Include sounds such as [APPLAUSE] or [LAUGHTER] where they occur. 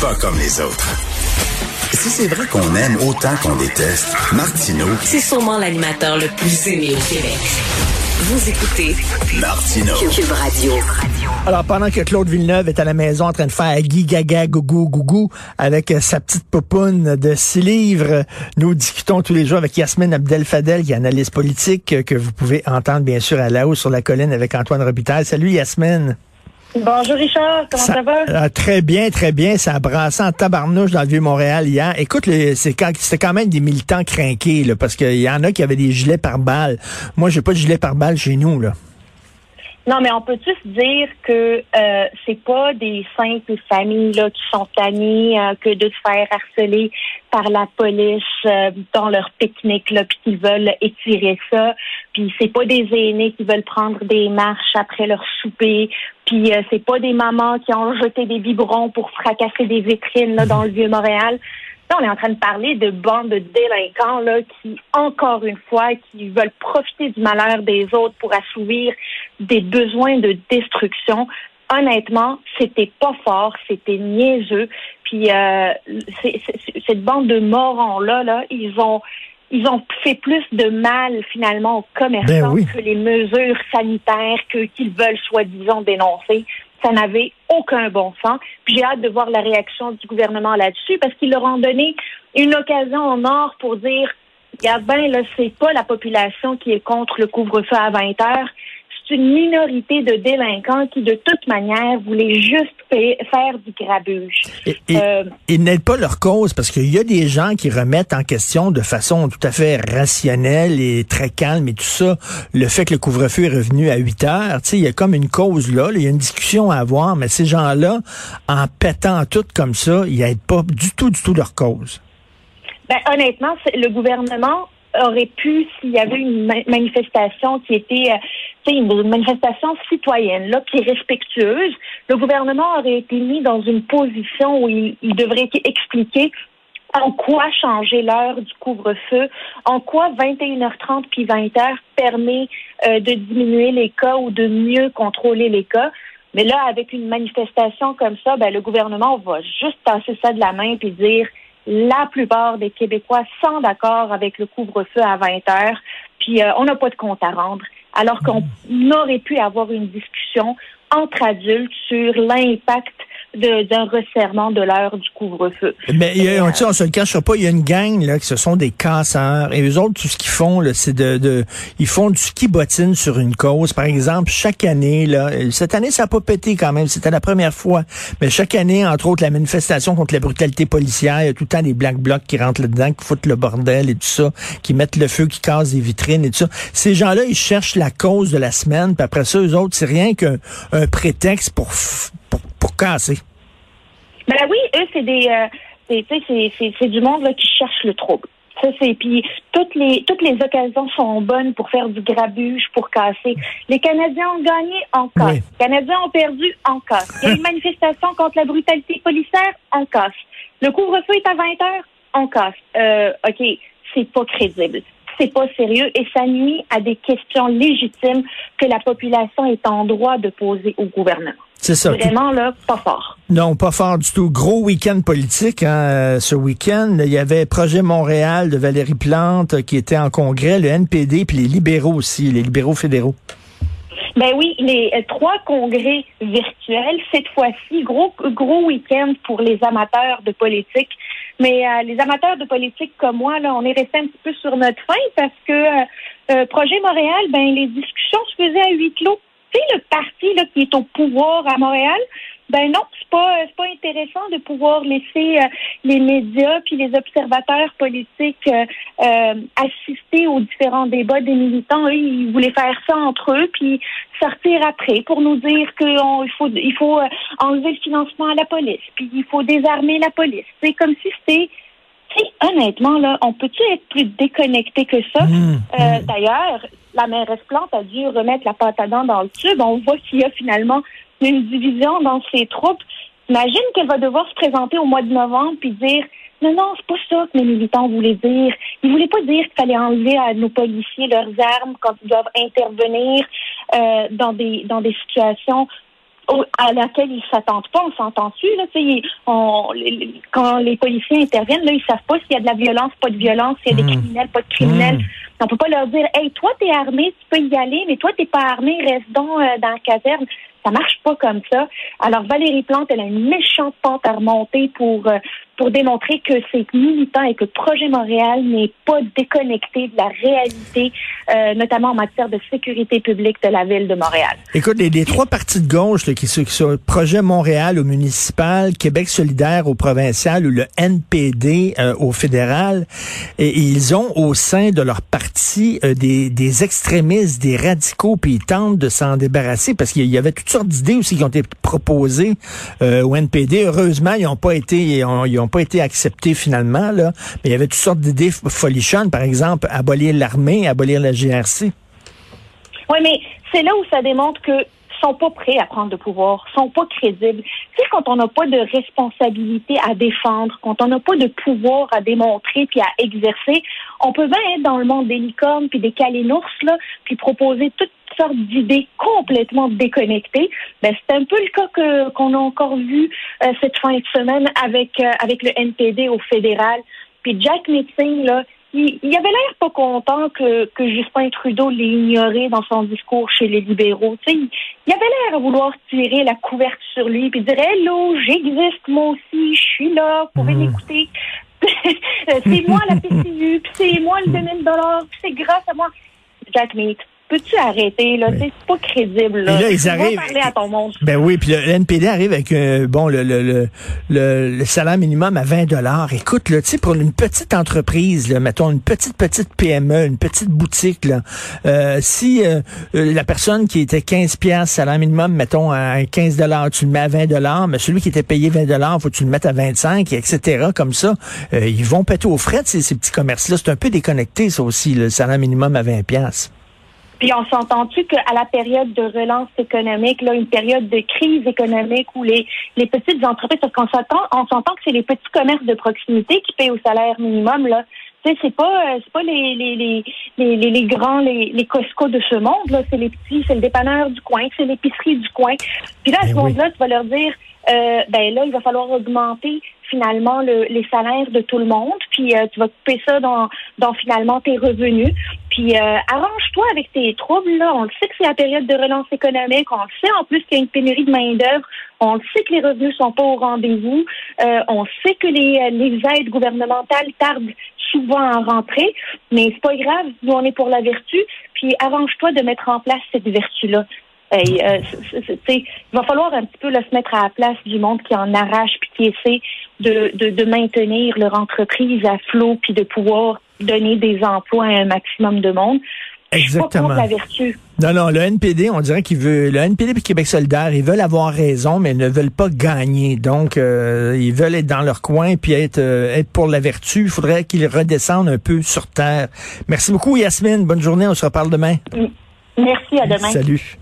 Pas comme les autres. Si c'est vrai qu'on aime autant qu'on déteste, Martineau. C'est sûrement l'animateur le plus aimé au Québec. Vous écoutez Martineau. Cube Radio. Alors, pendant que Claude Villeneuve est à la maison en train de faire Guy Gaga Gougou Gougou avec euh, sa petite popoune de six livres, nous discutons tous les jours avec Yasmine Abdel-Fadel, qui est analyste politique, euh, que vous pouvez entendre bien sûr à la haut sur la colline avec Antoine Robitaille. Salut Yasmine. Bonjour Richard, comment ça, va? euh, très bien, très bien. Ça a brassé en tabarnouche dans le Vieux-Montréal hier. Écoute, le- c'est quand- c'était quand même des militants craqués, là, parce qu'il y en a qui avaient des gilets par balle. Moi, j'ai pas de gilet par balle chez nous, là. Non, mais on peut tous dire que euh, c'est pas des simples familles là, qui sont tannées euh, que de se faire harceler par la police euh, dans leur pique-nique puis qu'ils veulent étirer ça. Puis c'est pas des aînés qui veulent prendre des marches après leur souper. Puis euh, c'est pas des mamans qui ont jeté des biberons pour fracasser des vitrines là, dans le vieux Montréal. Là, on est en train de parler de bandes de délinquants là, qui, encore une fois, qui veulent profiter du malheur des autres pour assouvir des besoins de destruction. Honnêtement, c'était pas fort, c'était niaiseux. Puis euh, cette bande de morons là, là, ils ont ils ont fait plus de mal finalement aux commerçants Ben oui. que les mesures sanitaires que qu'ils veulent soi-disant dénoncer. Ça n'avait aucun bon sens. Puis j'ai hâte de voir la réaction du gouvernement là-dessus parce qu'ils leur ont donné une occasion en or pour dire Regarde bien, là, c'est pas la population qui est contre le couvre-feu à 20 heures. C'est une minorité de délinquants qui, de toute manière, voulaient juste fa- faire du grabuge. Et, et- Euh, ils n'aident pas leur cause parce qu'il y a des gens qui remettent en question de façon tout à fait rationnelle et très calme et tout ça le fait que le couvre-feu est revenu à 8 heures. Tu sais, il y a comme une cause là, il y a une discussion à avoir, mais ces gens-là, en pétant tout comme ça, ils n'aident pas du tout, du tout leur cause. Ben, honnêtement, c'est- le gouvernement aurait pu, s'il y avait une ma- manifestation qui était, euh, une manifestation citoyenne, là, qui est respectueuse, le gouvernement aurait été mis dans une position où il, il devrait expliquer en quoi changer l'heure du couvre-feu, en quoi 21h30 puis 20h permet euh, de diminuer les cas ou de mieux contrôler les cas. Mais là, avec une manifestation comme ça, ben, le gouvernement va juste passer ça de la main puis dire la plupart des Québécois sont d'accord avec le couvre-feu à 20 heures, puis euh, on n'a pas de compte à rendre. Alors qu'on aurait pu avoir une discussion entre adultes sur l'impact d'un resserrement de l'heure du couvre-feu. Mais il y a- on, on se le cachera pas, il y a une gang là, qui ce sont des casseurs. Et eux autres, tout ce qu'ils font, c'est de, de ils font du ski bottine sur une cause. Par exemple, chaque année, là, cette année, ça n'a pas pété quand même, c'était la première fois. Mais chaque année, entre autres, la manifestation contre la brutalité policière, il y a tout le temps des black blocs qui rentrent là-dedans, qui foutent le bordel et tout ça, qui mettent le feu, qui cassent des vitrines et tout ça. Ces gens-là, ils cherchent la cause de la semaine, puis après ça, eux autres, c'est rien qu'un un prétexte pour, pour, casser. Ben oui, eux, c'est des, euh, c'est, tu sais, c'est, c'est, c'est du monde là, qui cherche le trouble. Ça, c'est puis toutes les toutes les occasions sont bonnes pour faire du grabuge, pour casser. Les Canadiens ont gagné en casse. Oui. Les Canadiens ont perdu en casse. Il y a une [LAUGHS] manifestation contre la brutalité policière, en casse. Le couvre-feu est à 20 heures, en casse. Euh, ok, c'est pas crédible. C'est pas sérieux et ça nuit à des questions légitimes que la population est en droit de poser au gouvernement. C'est ça. Vraiment là, pas fort. Non, pas fort du tout. Gros week-end politique hein, euh, ce week-end. Il y avait Projet Montréal de Valérie Plante euh, qui était en congrès, le NPD, puis les libéraux aussi, les libéraux fédéraux. Ben oui, les euh, trois congrès virtuels, cette fois-ci, gros gros week-end pour les amateurs de politique. Mais euh, les amateurs de politique comme moi, là, on est resté un petit peu sur notre faim parce que euh, euh, Projet Montréal, ben les discussions se faisaient à huis clos. Tu sais, le parti là, qui est au pouvoir à Montréal, ben non, c'est pas c'est pas intéressant de pouvoir laisser euh, les médias puis les observateurs politiques euh, euh, assister aux différents débats des militants. Eux, ils voulaient faire ça entre eux puis sortir après pour nous dire qu'il faut il faut euh, enlever le financement à la police puis il faut désarmer la police. C'est comme si c'était honnêtement, là, on peut-tu être plus déconnecté que ça? Mmh, Euh, D'ailleurs, la mairesse Plante a dû remettre la pâte à dents dans le tube. On voit qu'il y a finalement une division dans ses troupes. Imagine qu'elle va devoir se présenter au mois de novembre puis dire non, non, c'est pas ça que mes militants voulaient dire. Ils voulaient pas dire qu'il fallait enlever à nos policiers leurs armes quand ils doivent intervenir euh, dans des dans des situations à laquelle ils s'attendent pas. On s'entend-tu là on, Quand les policiers interviennent, là, ils savent pas s'il y a de la violence, pas de violence, s'il y a des mmh. criminels, pas de criminels. Mmh. On peut pas leur dire, hey, toi t'es armé, tu peux y aller, mais toi t'es pas armé, reste donc euh, dans la caserne. Ça marche pas comme ça. Alors Valérie Plante, elle a une méchante pente à remonter pour euh, pour démontrer que c'est militant et que Projet Montréal n'est pas déconnecté de la réalité, euh, notamment en matière de sécurité publique de la ville de Montréal. Écoute, les, trois partis de gauche qui, sont, qui Projet Montréal au municipal, Québec solidaire au provincial ou le NPD euh, au fédéral, ils ont au sein de leur parti euh, des, des extrémistes, des radicaux, puis ils tentent de s'en débarrasser parce qu'il y avait toutes sortes d'idées aussi qui ont été proposées au NPD. Heureusement, ils n'ont pas été, ils ont pas été acceptés finalement, là. Mais il y avait toutes sortes d'idées folichonnes, par exemple, abolir l'armée, abolir la GRC. Oui, mais c'est là où ça démontre que sont pas prêts à prendre le pouvoir, sont pas crédibles. Tu quand on n'a pas de responsabilité à défendre, quand on n'a pas de pouvoir à démontrer puis à exercer, on peut bien être dans le monde des licornes puis des calénours, là, puis proposer toutes sortes d'idées complètement déconnectées. Ben, c'est un peu le cas que, qu'on a encore vu euh, cette fin de semaine avec, euh, avec le NPD au fédéral. Puis Jack Metzing, là, il, il, avait l'air pas content que, que Justin Trudeau l'ait ignoré dans son discours chez les libéraux. Il, avait l'air à vouloir tirer la couverte sur lui puis dire Hello, j'existe moi aussi, je suis là, vous pouvez hmm. m'écouter. [LAUGHS] c'est moi la PCU, puis c'est moi le 2000 dollars, puis c'est grâce à moi. Jack Meat, peux-tu arrêter, là? C'est pas crédible, là. là, ils arrivent. Parler à ton monde. Ben oui, puis le NPD arrive avec, euh, bon, le, le, le, le, salaire minimum à 20 dollars. Écoute, là, tu sais, pour une petite entreprise, là, mettons, une petite, petite PME, une petite boutique, là, euh, si euh, la personne qui était 15 pièces salaire minimum, mettons, à 15 dollars, tu le mets à 20 dollars, mais celui qui était payé 20 dollars, faut que tu le mettes à 25, etc., comme ça, ils vont péter aux frais, ces, ces petits commerces-là. C'est un peu déconnecté, ça aussi, le salaire minimum à 20 pièces. Puis on s'entend-tu qu'à la période de relance économique, là, une période de crise économique où les, les petites entreprises, parce qu'on s'entend, on s'entend que c'est les petits commerces de proximité qui payent au salaire minimum, là. Tu sais, c'est pas, euh, c'est pas les, les, les, les, les grands, les, les Costco de ce monde, là. C'est les petits, c'est le dépanneur du coin, c'est l'épicerie du coin. Puis là, à ce ben moment-là, tu vas leur dire, euh, ben là, il va falloir augmenter finalement le, les salaires de tout le monde, puis euh, tu vas couper ça dans, dans finalement tes revenus. Puis euh, arrange-toi avec tes troubles. Là. On le sait que c'est la période de relance économique. On le sait en plus qu'il y a une pénurie de main-d'œuvre. On le sait que les revenus sont pas au rendez-vous. Euh, on sait que les, les aides gouvernementales tardent souvent à rentrer, mais c'est pas grave, nous on est pour la vertu, puis arrange-toi de mettre en place cette vertu-là. Euh, il va falloir un petit peu se mettre à la place du monde qui en arrache puis qui essaie de, de, de maintenir leur entreprise à flot puis de pouvoir donner des emplois à un maximum de monde. Exactement. Pas la vertu. Non, non, le NPD, on dirait qu'il veut, le NPD et Québec solidaire, ils veulent avoir raison, mais ils ne veulent pas gagner. Donc, euh, ils veulent être dans leur coin puis être, euh, être pour la vertu. Il faudrait qu'ils redescendent un peu sur terre. Merci beaucoup, Yasmine. Bonne journée. On se reparle demain. Merci, à demain. Salut.